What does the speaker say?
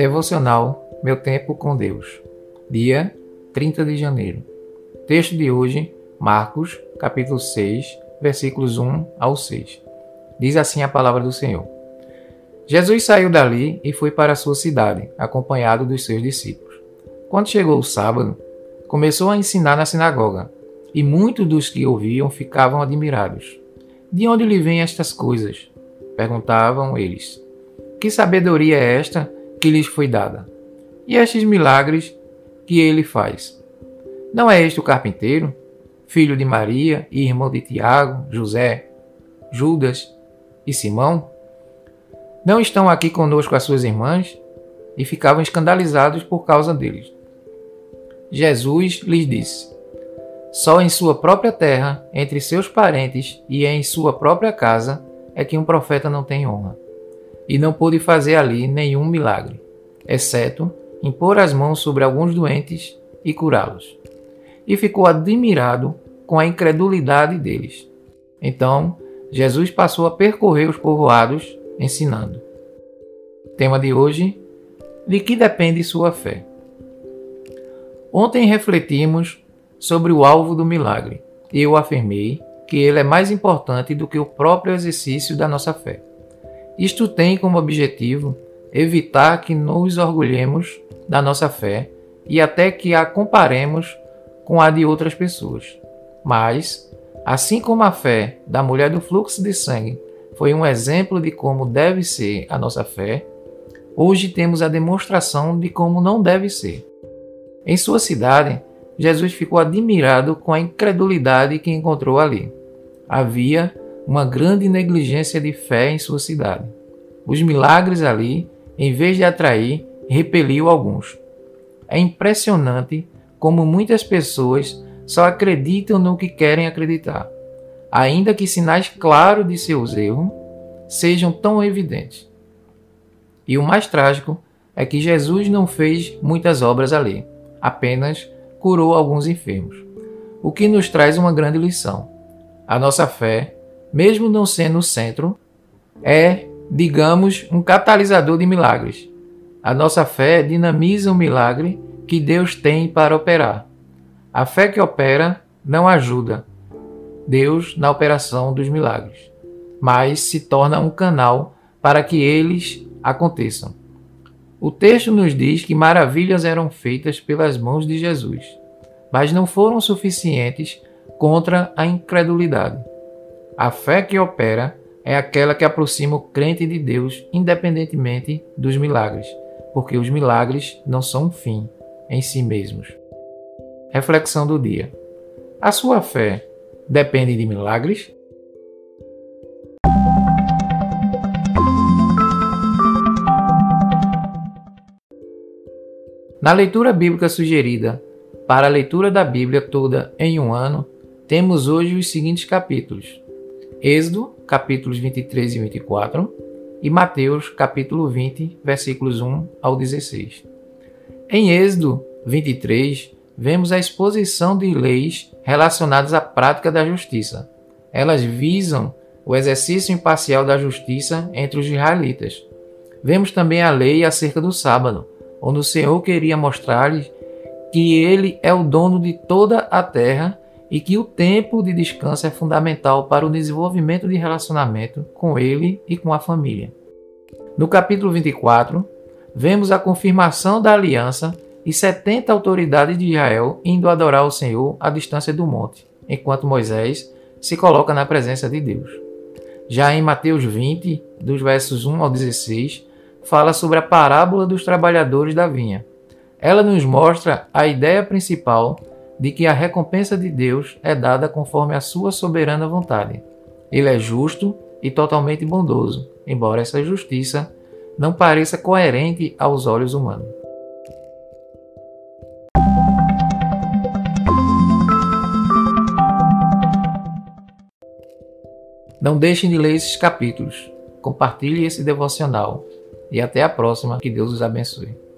Devocional Meu Tempo com Deus. Dia 30 de janeiro. Texto de hoje, Marcos, capítulo 6, versículos 1 ao 6. Diz assim a palavra do Senhor. Jesus saiu dali e foi para a sua cidade, acompanhado dos seus discípulos. Quando chegou o sábado, começou a ensinar na sinagoga, e muitos dos que ouviam ficavam admirados. De onde lhe vêm estas coisas? Perguntavam eles. Que sabedoria é esta que lhes foi dada? E estes milagres que ele faz? Não é este o carpinteiro, filho de Maria e irmão de Tiago, José, Judas e Simão? Não estão aqui conosco as suas irmãs? E ficavam escandalizados por causa deles. Jesus lhes disse: só em sua própria terra, entre seus parentes e em sua própria casa, é que um profeta não tem honra. E não pôde fazer ali nenhum milagre, exceto impor as mãos sobre alguns doentes e curá-los. E ficou admirado com a incredulidade deles. Então, Jesus passou a percorrer os povoados ensinando. Tema de hoje: De que depende sua fé? Ontem refletimos sobre o alvo do milagre. Eu afirmei que ele é mais importante do que o próprio exercício da nossa fé. Isto tem como objetivo evitar que nos orgulhemos da nossa fé e até que a comparemos com a de outras pessoas. Mas, assim como a fé da mulher do fluxo de sangue foi um exemplo de como deve ser a nossa fé, hoje temos a demonstração de como não deve ser. Em sua cidade, Jesus ficou admirado com a incredulidade que encontrou ali. Havia uma grande negligência de fé em sua cidade. Os milagres ali, em vez de atrair, repeliu alguns. É impressionante como muitas pessoas só acreditam no que querem acreditar, ainda que sinais claros de seus erros sejam tão evidentes. E o mais trágico é que Jesus não fez muitas obras ali, apenas curou alguns enfermos. O que nos traz uma grande lição. A nossa fé, mesmo não sendo o centro, é, digamos, um catalisador de milagres. A nossa fé dinamiza o milagre que Deus tem para operar. A fé que opera não ajuda Deus na operação dos milagres, mas se torna um canal para que eles aconteçam. O texto nos diz que maravilhas eram feitas pelas mãos de Jesus, mas não foram suficientes contra a incredulidade. A fé que opera é aquela que aproxima o crente de Deus independentemente dos milagres, porque os milagres não são um fim em si mesmos. Reflexão do dia: A sua fé depende de milagres? Na leitura bíblica sugerida para a leitura da Bíblia toda em um ano, temos hoje os seguintes capítulos: Êxodo, capítulos 23 e 24, e Mateus, capítulo 20, versículos 1 ao 16. Em Êxodo 23, vemos a exposição de leis relacionadas à prática da justiça. Elas visam o exercício imparcial da justiça entre os israelitas. Vemos também a lei acerca do sábado, onde o Senhor queria mostrar-lhes que Ele é o dono de toda a terra e que o tempo de descanso é fundamental para o desenvolvimento de relacionamento com Ele e com a família. No capítulo 24, vemos a confirmação da aliança e 70 autoridades de Israel indo adorar o Senhor à distância do monte, enquanto Moisés se coloca na presença de Deus. Já em Mateus 20, dos versos 1 ao 16, fala sobre a parábola dos trabalhadores da vinha. Ela nos mostra a ideia principal de que a recompensa de Deus é dada conforme a sua soberana vontade. Ele é justo e totalmente bondoso, embora essa justiça não pareça coerente aos olhos humanos. Não deixem de ler esses capítulos. Compartilhe esse devocional e até a próxima. Que Deus os abençoe.